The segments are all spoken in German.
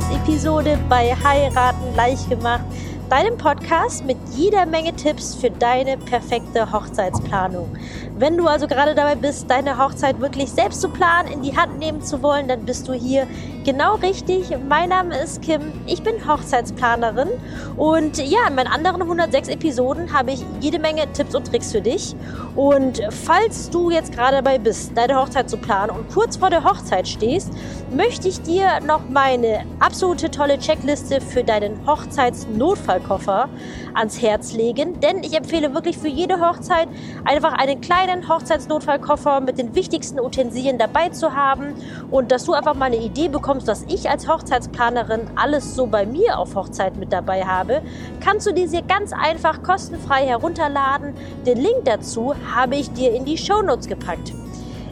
Podcast-Episode bei Heiraten leicht gemacht, deinem Podcast mit jeder Menge Tipps für deine perfekte Hochzeitsplanung. Wenn du also gerade dabei bist, deine Hochzeit wirklich selbst zu planen, in die Hand nehmen zu wollen, dann bist du hier genau richtig. Mein Name ist Kim, ich bin Hochzeitsplanerin und ja, in meinen anderen 106 Episoden habe ich jede Menge Tipps und Tricks für dich. Und falls du jetzt gerade dabei bist, deine Hochzeit zu planen und kurz vor der Hochzeit stehst, möchte ich dir noch meine absolute tolle Checkliste für deinen Hochzeitsnotfallkoffer ans Herz legen, denn ich empfehle wirklich für jede Hochzeit einfach einen kleinen Hochzeitsnotfallkoffer mit den wichtigsten Utensilien dabei zu haben und dass du einfach mal eine Idee bekommst, was ich als Hochzeitsplanerin alles so bei mir auf Hochzeit mit dabei habe, kannst du diese ganz einfach kostenfrei herunterladen. Den Link dazu habe ich dir in die Show Notes gepackt.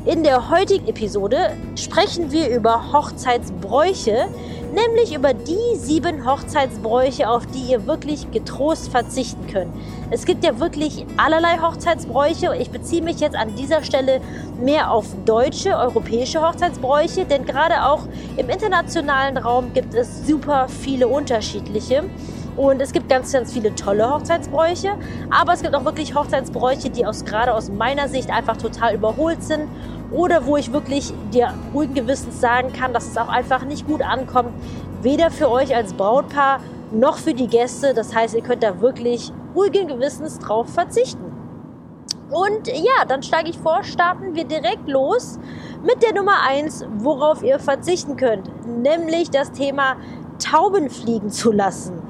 In der heutigen Episode sprechen wir über Hochzeitsbräuche, nämlich über die sieben Hochzeitsbräuche, auf die ihr wirklich getrost verzichten könnt. Es gibt ja wirklich allerlei Hochzeitsbräuche. Ich beziehe mich jetzt an dieser Stelle mehr auf deutsche, europäische Hochzeitsbräuche, denn gerade auch im internationalen Raum gibt es super viele unterschiedliche. Und es gibt ganz, ganz viele tolle Hochzeitsbräuche, aber es gibt auch wirklich Hochzeitsbräuche, die aus, gerade aus meiner Sicht einfach total überholt sind oder wo ich wirklich dir ruhigen Gewissens sagen kann, dass es auch einfach nicht gut ankommt, weder für euch als Brautpaar noch für die Gäste. Das heißt, ihr könnt da wirklich ruhigen Gewissens drauf verzichten. Und ja, dann schlage ich vor, starten wir direkt los mit der Nummer eins, worauf ihr verzichten könnt, nämlich das Thema Tauben fliegen zu lassen.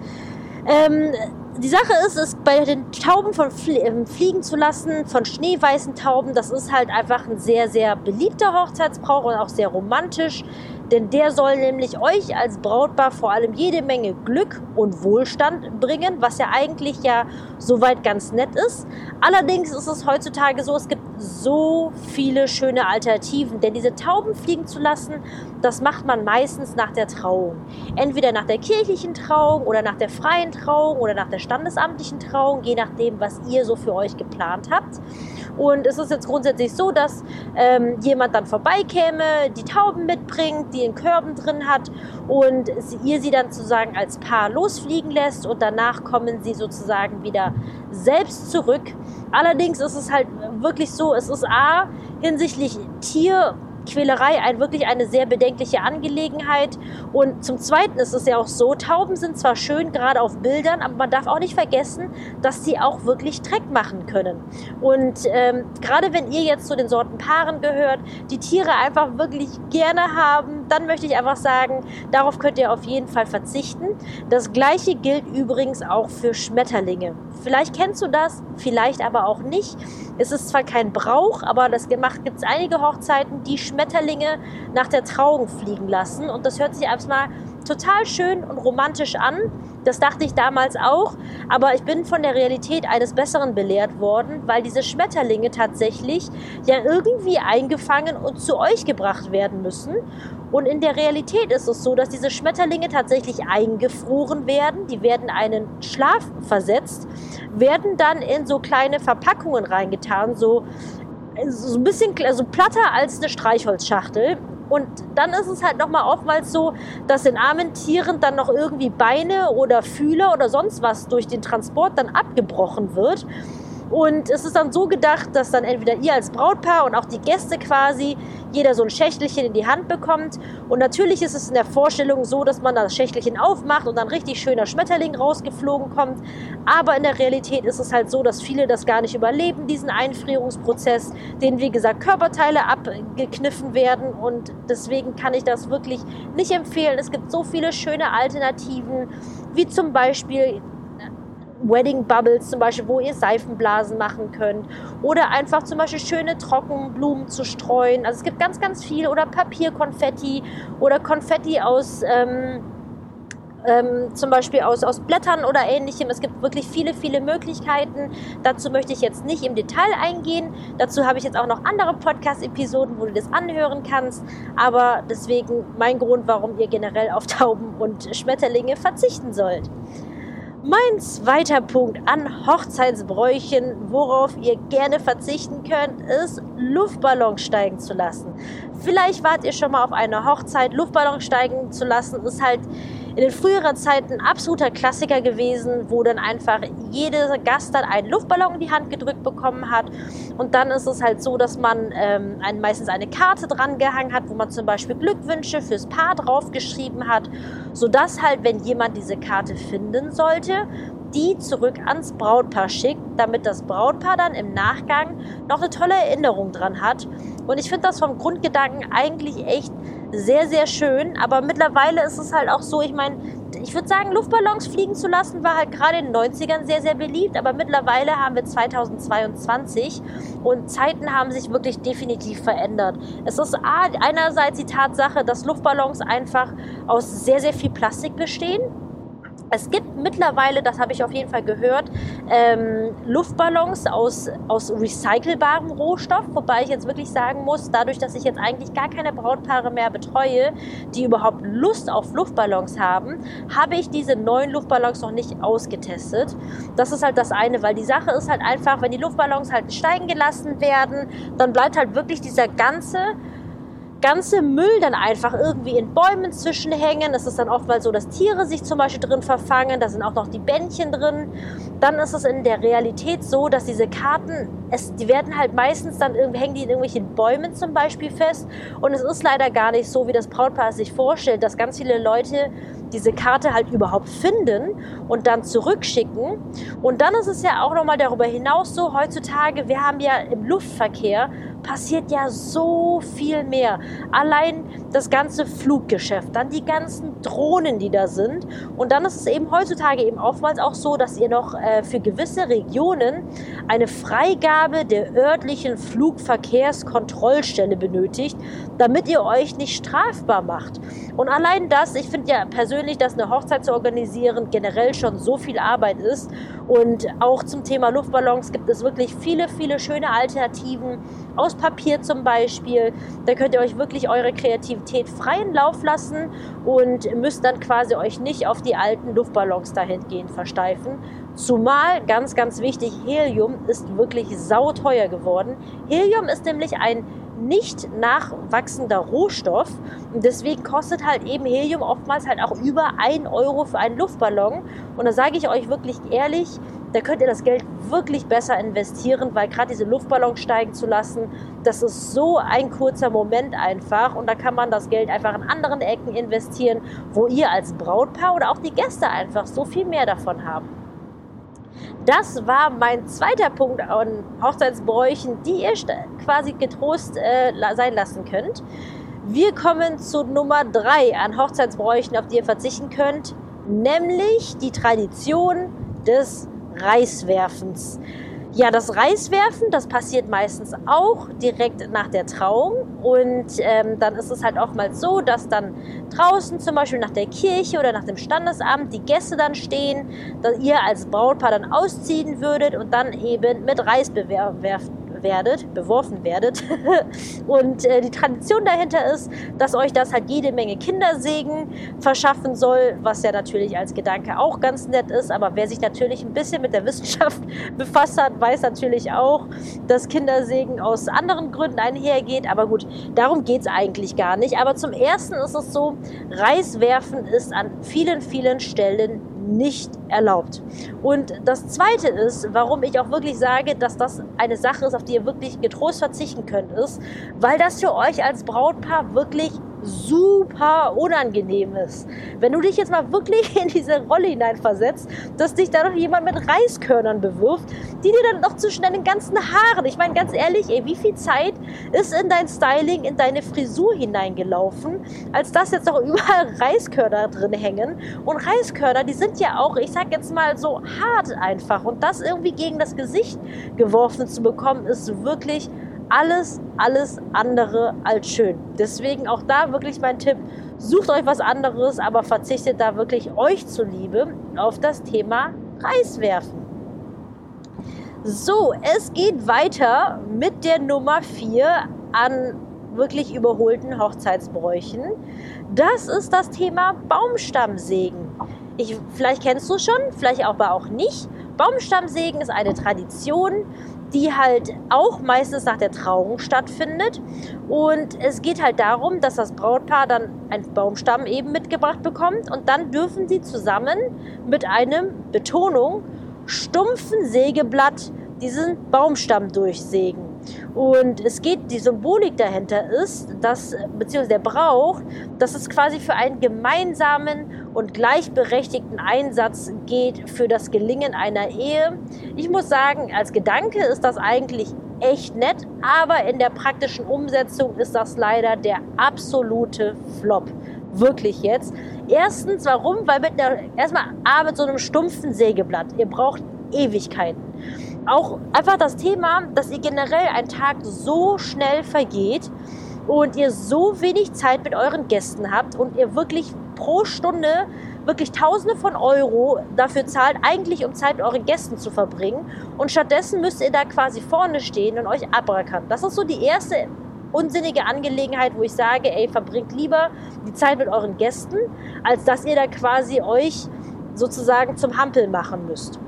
Ähm, die Sache ist, es bei den Tauben von ähm, fliegen zu lassen, von schneeweißen Tauben, das ist halt einfach ein sehr, sehr beliebter Hochzeitsbrauch und auch sehr romantisch. Denn der soll nämlich euch als Brautpaar vor allem jede Menge Glück und Wohlstand bringen, was ja eigentlich ja soweit ganz nett ist. Allerdings ist es heutzutage so, es gibt so viele schöne Alternativen, denn diese Tauben fliegen zu lassen, das macht man meistens nach der Trauung. Entweder nach der kirchlichen Trauung oder nach der freien Trauung oder nach der standesamtlichen Trauung, je nachdem, was ihr so für euch geplant habt. Und es ist jetzt grundsätzlich so, dass ähm, jemand dann vorbeikäme, die Tauben mitbringt, die in Körben drin hat und ihr sie dann sozusagen als Paar losfliegen lässt und danach kommen sie sozusagen wieder selbst zurück. Allerdings ist es halt wirklich so, es ist A hinsichtlich Tier Quälerei ein, wirklich eine sehr bedenkliche Angelegenheit. Und zum Zweiten ist es ja auch so, Tauben sind zwar schön, gerade auf Bildern, aber man darf auch nicht vergessen, dass sie auch wirklich Dreck machen können. Und ähm, gerade wenn ihr jetzt zu den Sorten Paaren gehört, die Tiere einfach wirklich gerne haben, dann möchte ich einfach sagen, darauf könnt ihr auf jeden Fall verzichten. Das gleiche gilt übrigens auch für Schmetterlinge. Vielleicht kennst du das, vielleicht aber auch nicht. Es ist zwar kein Brauch, aber das gemacht gibt es einige Hochzeiten, die Schmetterlinge nach der Trauung fliegen lassen. Und das hört sich erstmal total schön und romantisch an. Das dachte ich damals auch, aber ich bin von der Realität eines Besseren belehrt worden, weil diese Schmetterlinge tatsächlich ja irgendwie eingefangen und zu euch gebracht werden müssen. Und in der Realität ist es so, dass diese Schmetterlinge tatsächlich eingefroren werden, die werden einen Schlaf versetzt, werden dann in so kleine Verpackungen reingetan, so, so ein bisschen also platter als eine Streichholzschachtel. Und dann ist es halt nochmal oftmals so, dass den armen Tieren dann noch irgendwie Beine oder Fühler oder sonst was durch den Transport dann abgebrochen wird. Und es ist dann so gedacht, dass dann entweder ihr als Brautpaar und auch die Gäste quasi jeder so ein Schächtelchen in die Hand bekommt. Und natürlich ist es in der Vorstellung so, dass man das Schächtelchen aufmacht und dann richtig schöner Schmetterling rausgeflogen kommt. Aber in der Realität ist es halt so, dass viele das gar nicht überleben, diesen Einfrierungsprozess, den wie gesagt Körperteile abgekniffen werden. Und deswegen kann ich das wirklich nicht empfehlen. Es gibt so viele schöne Alternativen, wie zum Beispiel Wedding Bubbles zum Beispiel, wo ihr Seifenblasen machen könnt oder einfach zum Beispiel schöne Trockenblumen zu streuen. Also es gibt ganz, ganz viel oder Papierkonfetti oder Konfetti aus ähm, ähm, zum Beispiel aus, aus Blättern oder ähnlichem. Es gibt wirklich viele, viele Möglichkeiten. Dazu möchte ich jetzt nicht im Detail eingehen. Dazu habe ich jetzt auch noch andere Podcast-Episoden, wo du das anhören kannst. Aber deswegen mein Grund, warum ihr generell auf Tauben und Schmetterlinge verzichten sollt. Mein zweiter Punkt an Hochzeitsbräuchen, worauf ihr gerne verzichten könnt, ist Luftballons steigen zu lassen. Vielleicht wart ihr schon mal auf einer Hochzeit. Luftballons steigen zu lassen ist halt in den früheren Zeiten ein absoluter Klassiker gewesen, wo dann einfach jeder Gast dann einen Luftballon in die Hand gedrückt bekommen hat. Und dann ist es halt so, dass man ähm, einen, meistens eine Karte dran gehangen hat, wo man zum Beispiel Glückwünsche fürs Paar draufgeschrieben hat, sodass halt, wenn jemand diese Karte finden sollte, die zurück ans Brautpaar schickt, damit das Brautpaar dann im Nachgang noch eine tolle Erinnerung dran hat. Und ich finde das vom Grundgedanken eigentlich echt sehr, sehr schön. Aber mittlerweile ist es halt auch so, ich meine, ich würde sagen, Luftballons fliegen zu lassen war halt gerade in den 90ern sehr, sehr beliebt. Aber mittlerweile haben wir 2022 und Zeiten haben sich wirklich definitiv verändert. Es ist einerseits die Tatsache, dass Luftballons einfach aus sehr, sehr viel Plastik bestehen es gibt mittlerweile, das habe ich auf jeden Fall gehört, ähm, Luftballons aus, aus recycelbarem Rohstoff, wobei ich jetzt wirklich sagen muss, dadurch, dass ich jetzt eigentlich gar keine Brautpaare mehr betreue, die überhaupt Lust auf Luftballons haben, habe ich diese neuen Luftballons noch nicht ausgetestet. Das ist halt das eine, weil die Sache ist halt einfach, wenn die Luftballons halt steigen gelassen werden, dann bleibt halt wirklich dieser ganze ganze Müll dann einfach irgendwie in Bäumen zwischenhängen. Es ist dann oftmals so, dass Tiere sich zum Beispiel drin verfangen. Da sind auch noch die Bändchen drin. Dann ist es in der Realität so, dass diese Karten, es, die werden halt meistens dann irgendwie, hängen die in irgendwelchen Bäumen zum Beispiel fest. Und es ist leider gar nicht so, wie das Brautpaar sich vorstellt, dass ganz viele Leute diese Karte halt überhaupt finden und dann zurückschicken. Und dann ist es ja auch nochmal darüber hinaus so, heutzutage, wir haben ja im Luftverkehr passiert ja so viel mehr. Allein das ganze Fluggeschäft, dann die ganzen Drohnen, die da sind. Und dann ist es eben heutzutage eben oftmals auch so, dass ihr noch äh, für gewisse Regionen eine Freigabe der örtlichen Flugverkehrskontrollstelle benötigt, damit ihr euch nicht strafbar macht. Und allein das, ich finde ja persönlich, dass eine Hochzeit zu organisieren generell schon so viel Arbeit ist. Und auch zum Thema Luftballons gibt es wirklich viele, viele schöne Alternativen aus Papier zum Beispiel. Da könnt ihr euch wirklich eure Kreativität freien Lauf lassen und müsst dann quasi euch nicht auf die alten Luftballons dahingehend versteifen. Zumal, ganz, ganz wichtig, Helium ist wirklich sauteuer geworden. Helium ist nämlich ein nicht nachwachsender Rohstoff. Und deswegen kostet halt eben Helium oftmals halt auch über 1 Euro für einen Luftballon. Und da sage ich euch wirklich ehrlich, da könnt ihr das Geld wirklich besser investieren, weil gerade diese Luftballons steigen zu lassen, das ist so ein kurzer Moment einfach. Und da kann man das Geld einfach in anderen Ecken investieren, wo ihr als Brautpaar oder auch die Gäste einfach so viel mehr davon haben. Das war mein zweiter Punkt an Hochzeitsbräuchen, die ihr quasi getrost äh, sein lassen könnt. Wir kommen zu Nummer drei an Hochzeitsbräuchen, auf die ihr verzichten könnt, nämlich die Tradition des Reiswerfens. Ja, das Reiswerfen, das passiert meistens auch direkt nach der Trauung. Und ähm, dann ist es halt oftmals so, dass dann draußen zum Beispiel nach der Kirche oder nach dem Standesamt die Gäste dann stehen, dass ihr als Brautpaar dann ausziehen würdet und dann eben mit Reis bewerfen werdet, beworfen werdet. und äh, die Tradition dahinter ist, dass euch das halt jede Menge Kindersegen verschaffen soll, was ja natürlich als Gedanke auch ganz nett ist. Aber wer sich natürlich ein bisschen mit der Wissenschaft befasst hat, weiß natürlich auch, dass Kindersegen aus anderen Gründen einhergeht. Aber gut, darum geht es eigentlich gar nicht. Aber zum Ersten ist es so, Reiswerfen ist an vielen, vielen Stellen nicht erlaubt. Und das Zweite ist, warum ich auch wirklich sage, dass das eine Sache ist, auf die ihr wirklich getrost verzichten könnt, ist, weil das für euch als Brautpaar wirklich super unangenehm ist. Wenn du dich jetzt mal wirklich in diese Rolle hineinversetzt, dass dich da noch jemand mit Reiskörnern bewirft, die dir dann noch zwischen deinen ganzen Haaren, ich meine ganz ehrlich, ey, wie viel Zeit ist in dein Styling, in deine Frisur hineingelaufen, als dass jetzt noch überall Reiskörner drin hängen. Und Reiskörner, die sind ja auch, ich sag jetzt mal so hart einfach. Und das irgendwie gegen das Gesicht geworfen zu bekommen, ist wirklich alles, alles andere als schön. Deswegen auch da wirklich mein Tipp, sucht euch was anderes, aber verzichtet da wirklich euch zuliebe auf das Thema Reiswerfen. So, es geht weiter mit der Nummer 4 an wirklich überholten Hochzeitsbräuchen. Das ist das Thema Baumstammsägen. Ich, vielleicht kennst du es schon, vielleicht aber auch nicht. Baumstammsägen ist eine Tradition, die halt auch meistens nach der Trauung stattfindet. Und es geht halt darum, dass das Brautpaar dann einen Baumstamm eben mitgebracht bekommt und dann dürfen sie zusammen mit einem Betonung stumpfen Sägeblatt diesen Baumstamm durchsägen. Und es geht, die Symbolik dahinter ist, dass, beziehungsweise der Brauch, dass es quasi für einen gemeinsamen und gleichberechtigten Einsatz geht für das Gelingen einer Ehe. Ich muss sagen, als Gedanke ist das eigentlich echt nett, aber in der praktischen Umsetzung ist das leider der absolute Flop. Wirklich jetzt. Erstens, warum? Weil mit einer, erstmal A, mit so einem stumpfen Sägeblatt. Ihr braucht Ewigkeiten auch einfach das Thema, dass ihr generell ein Tag so schnell vergeht und ihr so wenig Zeit mit euren Gästen habt und ihr wirklich pro Stunde wirklich Tausende von Euro dafür zahlt, eigentlich um Zeit mit euren Gästen zu verbringen. Und stattdessen müsst ihr da quasi vorne stehen und euch abrackern. Das ist so die erste unsinnige Angelegenheit, wo ich sage, ey, verbringt lieber die Zeit mit euren Gästen, als dass ihr da quasi euch sozusagen zum Hampel machen müsst.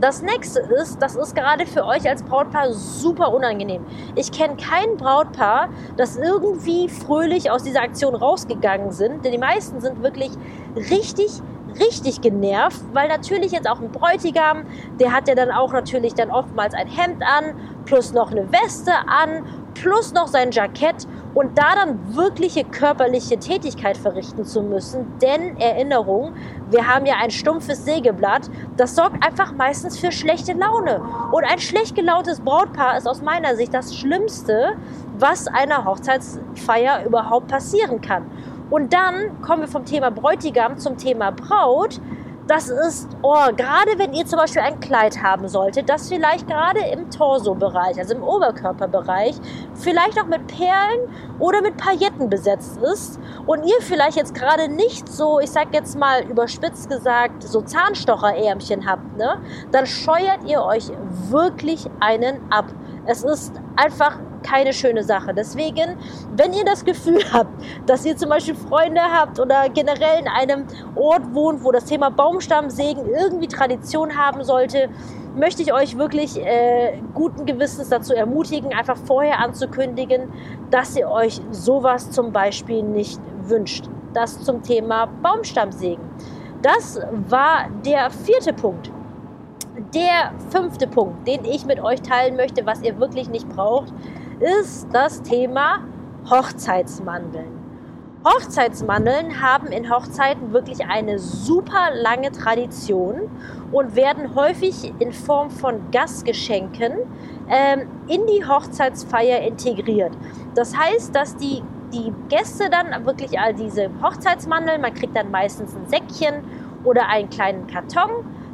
Das nächste ist, das ist gerade für euch als Brautpaar super unangenehm. Ich kenne kein Brautpaar, das irgendwie fröhlich aus dieser Aktion rausgegangen sind, denn die meisten sind wirklich richtig, richtig genervt, weil natürlich jetzt auch ein Bräutigam, der hat ja dann auch natürlich dann oftmals ein Hemd an, plus noch eine Weste an, plus noch sein Jackett und da dann wirkliche körperliche Tätigkeit verrichten zu müssen. Denn Erinnerung, wir haben ja ein stumpfes Sägeblatt, das sorgt einfach meistens für schlechte Laune. Und ein schlecht gelauntes Brautpaar ist aus meiner Sicht das Schlimmste, was einer Hochzeitsfeier überhaupt passieren kann. Und dann kommen wir vom Thema Bräutigam zum Thema Braut das ist, oh, gerade wenn ihr zum Beispiel ein Kleid haben solltet, das vielleicht gerade im Torso-Bereich, also im Oberkörperbereich, vielleicht auch mit Perlen oder mit Pailletten besetzt ist und ihr vielleicht jetzt gerade nicht so, ich sag jetzt mal überspitzt gesagt, so Zahnstocherärmchen habt, ne, dann scheuert ihr euch wirklich einen ab. Es ist einfach keine schöne Sache. Deswegen, wenn ihr das Gefühl habt, dass ihr zum Beispiel Freunde habt oder generell in einem Ort wohnt, wo das Thema Baumstammsägen irgendwie Tradition haben sollte, möchte ich euch wirklich äh, guten Gewissens dazu ermutigen, einfach vorher anzukündigen, dass ihr euch sowas zum Beispiel nicht wünscht. Das zum Thema Baumstammsägen. Das war der vierte Punkt. Der fünfte Punkt, den ich mit euch teilen möchte, was ihr wirklich nicht braucht, ist das Thema Hochzeitsmandeln. Hochzeitsmandeln haben in Hochzeiten wirklich eine super lange Tradition und werden häufig in Form von Gastgeschenken ähm, in die Hochzeitsfeier integriert. Das heißt, dass die, die Gäste dann wirklich all diese Hochzeitsmandeln, man kriegt dann meistens ein Säckchen oder einen kleinen Karton,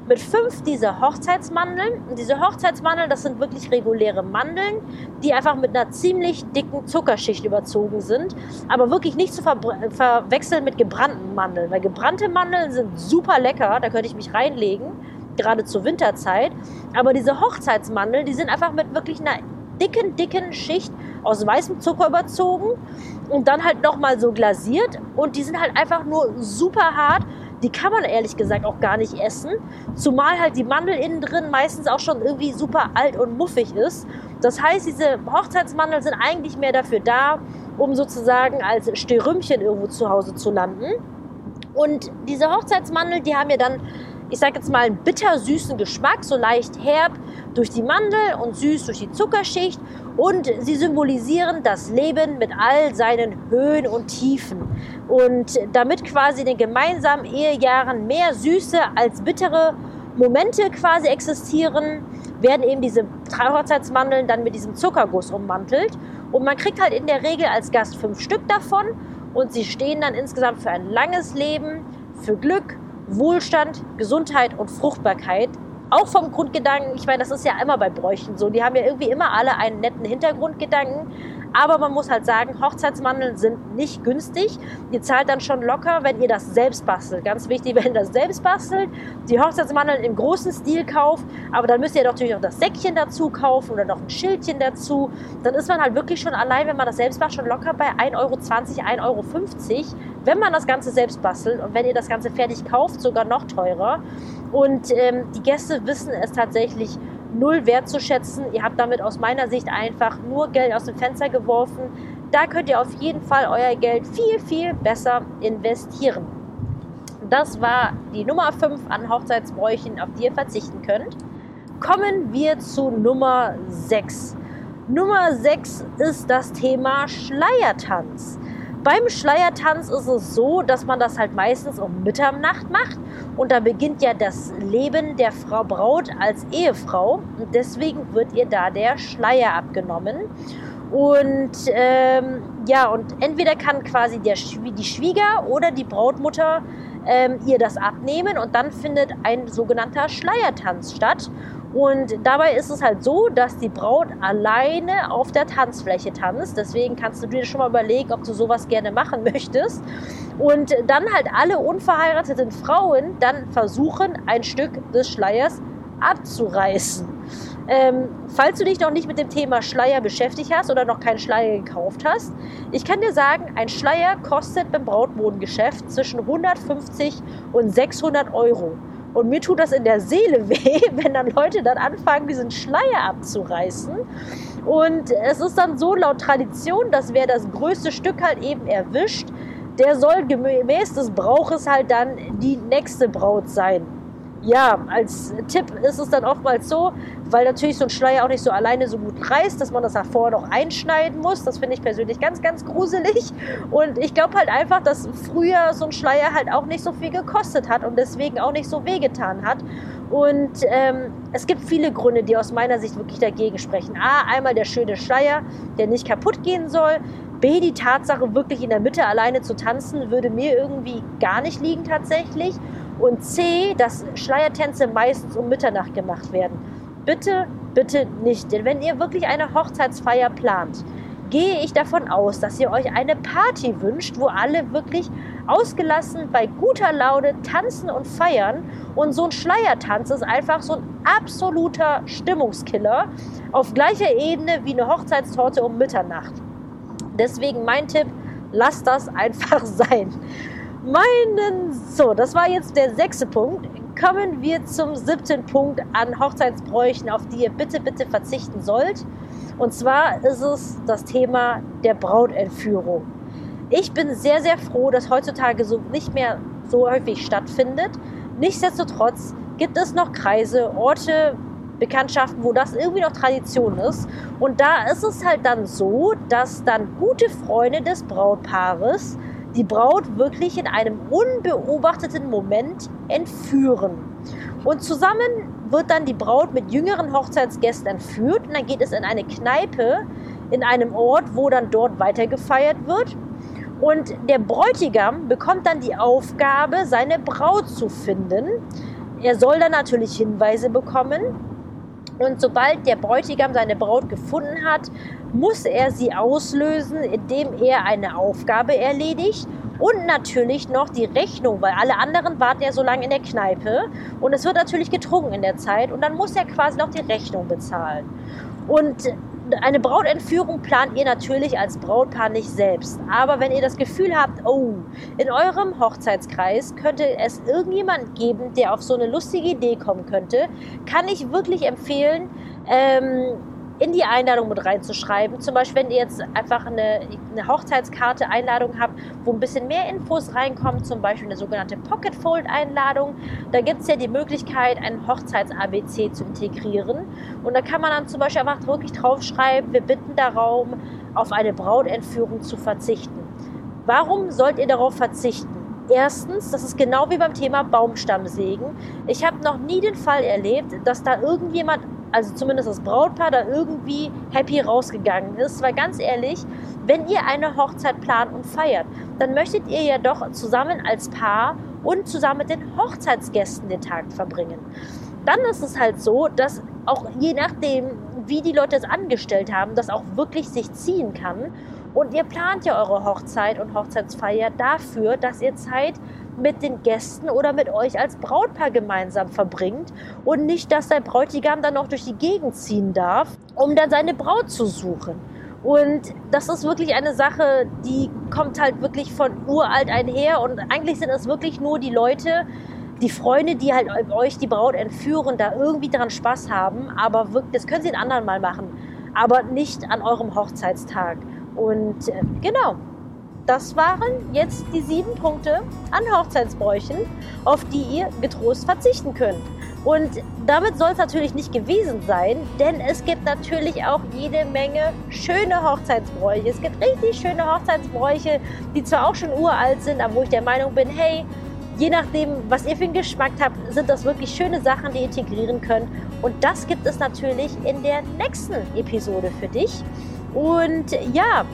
mit fünf dieser Hochzeitsmandeln. Und diese Hochzeitsmandeln, das sind wirklich reguläre Mandeln, die einfach mit einer ziemlich dicken Zuckerschicht überzogen sind, aber wirklich nicht zu ver verwechseln mit gebrannten Mandeln, weil gebrannte Mandeln sind super lecker, da könnte ich mich reinlegen, gerade zur Winterzeit. Aber diese Hochzeitsmandeln, die sind einfach mit wirklich einer dicken, dicken Schicht aus weißem Zucker überzogen und dann halt nochmal so glasiert und die sind halt einfach nur super hart die kann man ehrlich gesagt auch gar nicht essen. Zumal halt die Mandel innen drin meistens auch schon irgendwie super alt und muffig ist. Das heißt, diese Hochzeitsmandeln sind eigentlich mehr dafür da, um sozusagen als Störümchen irgendwo zu Hause zu landen. Und diese Hochzeitsmandeln, die haben ja dann ich sage jetzt mal, einen bittersüßen Geschmack, so leicht herb durch die Mandel und süß durch die Zuckerschicht. Und sie symbolisieren das Leben mit all seinen Höhen und Tiefen. Und damit quasi den gemeinsamen Ehejahren mehr Süße als bittere Momente quasi existieren, werden eben diese Hochzeitsmandeln dann mit diesem Zuckerguss ummantelt. Und man kriegt halt in der Regel als Gast fünf Stück davon. Und sie stehen dann insgesamt für ein langes Leben, für Glück, Wohlstand, Gesundheit und Fruchtbarkeit. Auch vom Grundgedanken, ich meine, das ist ja immer bei Bräuchen so, die haben ja irgendwie immer alle einen netten Hintergrundgedanken, aber man muss halt sagen, Hochzeitsmandeln sind nicht günstig. Ihr zahlt dann schon locker, wenn ihr das selbst bastelt. Ganz wichtig, wenn ihr das selbst bastelt, die Hochzeitsmandeln im großen Stil kauft, aber dann müsst ihr natürlich auch das Säckchen dazu kaufen oder noch ein Schildchen dazu. Dann ist man halt wirklich schon allein, wenn man das selbst macht, schon locker bei 1,20 Euro, 1,50 Euro wenn man das Ganze selbst bastelt und wenn ihr das Ganze fertig kauft, sogar noch teurer. Und ähm, die Gäste wissen es tatsächlich null wertzuschätzen. Ihr habt damit aus meiner Sicht einfach nur Geld aus dem Fenster geworfen. Da könnt ihr auf jeden Fall euer Geld viel, viel besser investieren. Das war die Nummer 5 an Hochzeitsbräuchen, auf die ihr verzichten könnt. Kommen wir zu Nummer 6. Nummer 6 ist das Thema Schleiertanz. Beim Schleiertanz ist es so, dass man das halt meistens um Mitternacht macht und da beginnt ja das Leben der Frau Braut als Ehefrau und deswegen wird ihr da der Schleier abgenommen. Und ähm, ja, und entweder kann quasi der, die Schwieger oder die Brautmutter ähm, ihr das abnehmen und dann findet ein sogenannter Schleiertanz statt. Und dabei ist es halt so, dass die Braut alleine auf der Tanzfläche tanzt. Deswegen kannst du dir schon mal überlegen, ob du sowas gerne machen möchtest. Und dann halt alle unverheirateten Frauen dann versuchen, ein Stück des Schleiers abzureißen. Ähm, falls du dich noch nicht mit dem Thema Schleier beschäftigt hast oder noch keinen Schleier gekauft hast, ich kann dir sagen, ein Schleier kostet beim Brautmodengeschäft zwischen 150 und 600 Euro. Und mir tut das in der Seele weh, wenn dann Leute dann anfangen, diesen Schleier abzureißen. Und es ist dann so laut Tradition, dass wer das größte Stück halt eben erwischt, der soll gemäß des Brauches halt dann die nächste Braut sein ja, als Tipp ist es dann oftmals so, weil natürlich so ein Schleier auch nicht so alleine so gut reißt, dass man das davor noch einschneiden muss. Das finde ich persönlich ganz, ganz gruselig. Und ich glaube halt einfach, dass früher so ein Schleier halt auch nicht so viel gekostet hat und deswegen auch nicht so wehgetan hat. Und ähm, es gibt viele Gründe, die aus meiner Sicht wirklich dagegen sprechen. A, einmal der schöne Schleier, der nicht kaputt gehen soll. B, die Tatsache, wirklich in der Mitte alleine zu tanzen, würde mir irgendwie gar nicht liegen tatsächlich. Und C, dass Schleiertänze meistens um Mitternacht gemacht werden. Bitte, bitte nicht. Denn wenn ihr wirklich eine Hochzeitsfeier plant, gehe ich davon aus, dass ihr euch eine Party wünscht, wo alle wirklich ausgelassen bei guter Laune tanzen und feiern. Und so ein Schleiertanz ist einfach so ein absoluter Stimmungskiller auf gleicher Ebene wie eine Hochzeitstorte um Mitternacht. Deswegen mein Tipp, lasst das einfach sein meinen. So, das war jetzt der sechste Punkt. Kommen wir zum siebten Punkt an Hochzeitsbräuchen, auf die ihr bitte, bitte verzichten sollt. Und zwar ist es das Thema der Brautentführung. Ich bin sehr, sehr froh, dass heutzutage so nicht mehr so häufig stattfindet. Nichtsdestotrotz gibt es noch Kreise, Orte, Bekanntschaften, wo das irgendwie noch Tradition ist. Und da ist es halt dann so, dass dann gute Freunde des Brautpaares die Braut wirklich in einem unbeobachteten Moment entführen. Und zusammen wird dann die Braut mit jüngeren Hochzeitsgästen entführt und dann geht es in eine Kneipe in einem Ort, wo dann dort weitergefeiert wird. Und der Bräutigam bekommt dann die Aufgabe, seine Braut zu finden. Er soll dann natürlich Hinweise bekommen. Und sobald der Bräutigam seine Braut gefunden hat, muss er sie auslösen, indem er eine Aufgabe erledigt und natürlich noch die Rechnung, weil alle anderen warten ja so lange in der Kneipe und es wird natürlich getrunken in der Zeit und dann muss er quasi noch die Rechnung bezahlen. Und eine Brautentführung plant ihr natürlich als Brautpaar nicht selbst. Aber wenn ihr das Gefühl habt, oh, in eurem Hochzeitskreis könnte es irgendjemand geben, der auf so eine lustige Idee kommen könnte, kann ich wirklich empfehlen, ähm, in die Einladung mit reinzuschreiben. Zum Beispiel, wenn ihr jetzt einfach eine, eine Hochzeitskarte, Einladung habt, wo ein bisschen mehr Infos reinkommen, zum Beispiel eine sogenannte Pocket Fold Einladung. Da gibt es ja die Möglichkeit, ein Hochzeits-ABC zu integrieren. Und da kann man dann zum Beispiel einfach wirklich draufschreiben, wir bitten darum, auf eine Brautentführung zu verzichten. Warum sollt ihr darauf verzichten? Erstens, das ist genau wie beim Thema Baumstammsägen. Ich habe noch nie den Fall erlebt, dass da irgendjemand also zumindest das Brautpaar, da irgendwie happy rausgegangen ist. Weil ganz ehrlich, wenn ihr eine Hochzeit plant und feiert, dann möchtet ihr ja doch zusammen als Paar und zusammen mit den Hochzeitsgästen den Tag verbringen. Dann ist es halt so, dass auch je nachdem, wie die Leute es angestellt haben, das auch wirklich sich ziehen kann. Und ihr plant ja eure Hochzeit und Hochzeitsfeier dafür, dass ihr Zeit mit den Gästen oder mit euch als Brautpaar gemeinsam verbringt und nicht, dass dein Bräutigam dann noch durch die Gegend ziehen darf, um dann seine Braut zu suchen. Und das ist wirklich eine Sache, die kommt halt wirklich von uralt einher. Und eigentlich sind es wirklich nur die Leute, die Freunde, die halt euch die Braut entführen, da irgendwie daran Spaß haben. Aber wirklich, das können sie einen anderen Mal machen. Aber nicht an eurem Hochzeitstag. Und äh, genau, das waren jetzt die sieben Punkte an Hochzeitsbräuchen, auf die ihr getrost verzichten könnt. Und damit soll es natürlich nicht gewesen sein, denn es gibt natürlich auch jede Menge schöne Hochzeitsbräuche. Es gibt richtig schöne Hochzeitsbräuche, die zwar auch schon uralt sind, aber wo ich der Meinung bin, hey, je nachdem, was ihr für einen Geschmack habt, sind das wirklich schöne Sachen, die ihr integrieren könnt. Und das gibt es natürlich in der nächsten Episode für dich. Und ja,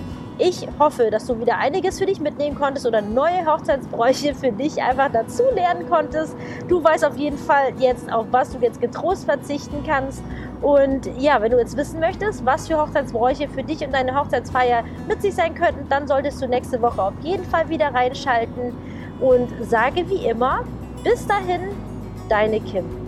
ich hoffe, dass du wieder einiges für dich mitnehmen konntest oder neue Hochzeitsbräuche für dich einfach dazu lernen konntest. Du weißt auf jeden Fall jetzt, auf was du jetzt getrost verzichten kannst. Und ja, wenn du jetzt wissen möchtest, was für Hochzeitsbräuche für dich und deine Hochzeitsfeier nützlich sein könnten, dann solltest du nächste Woche auf jeden Fall wieder reinschalten. Und sage wie immer, bis dahin, deine Kim.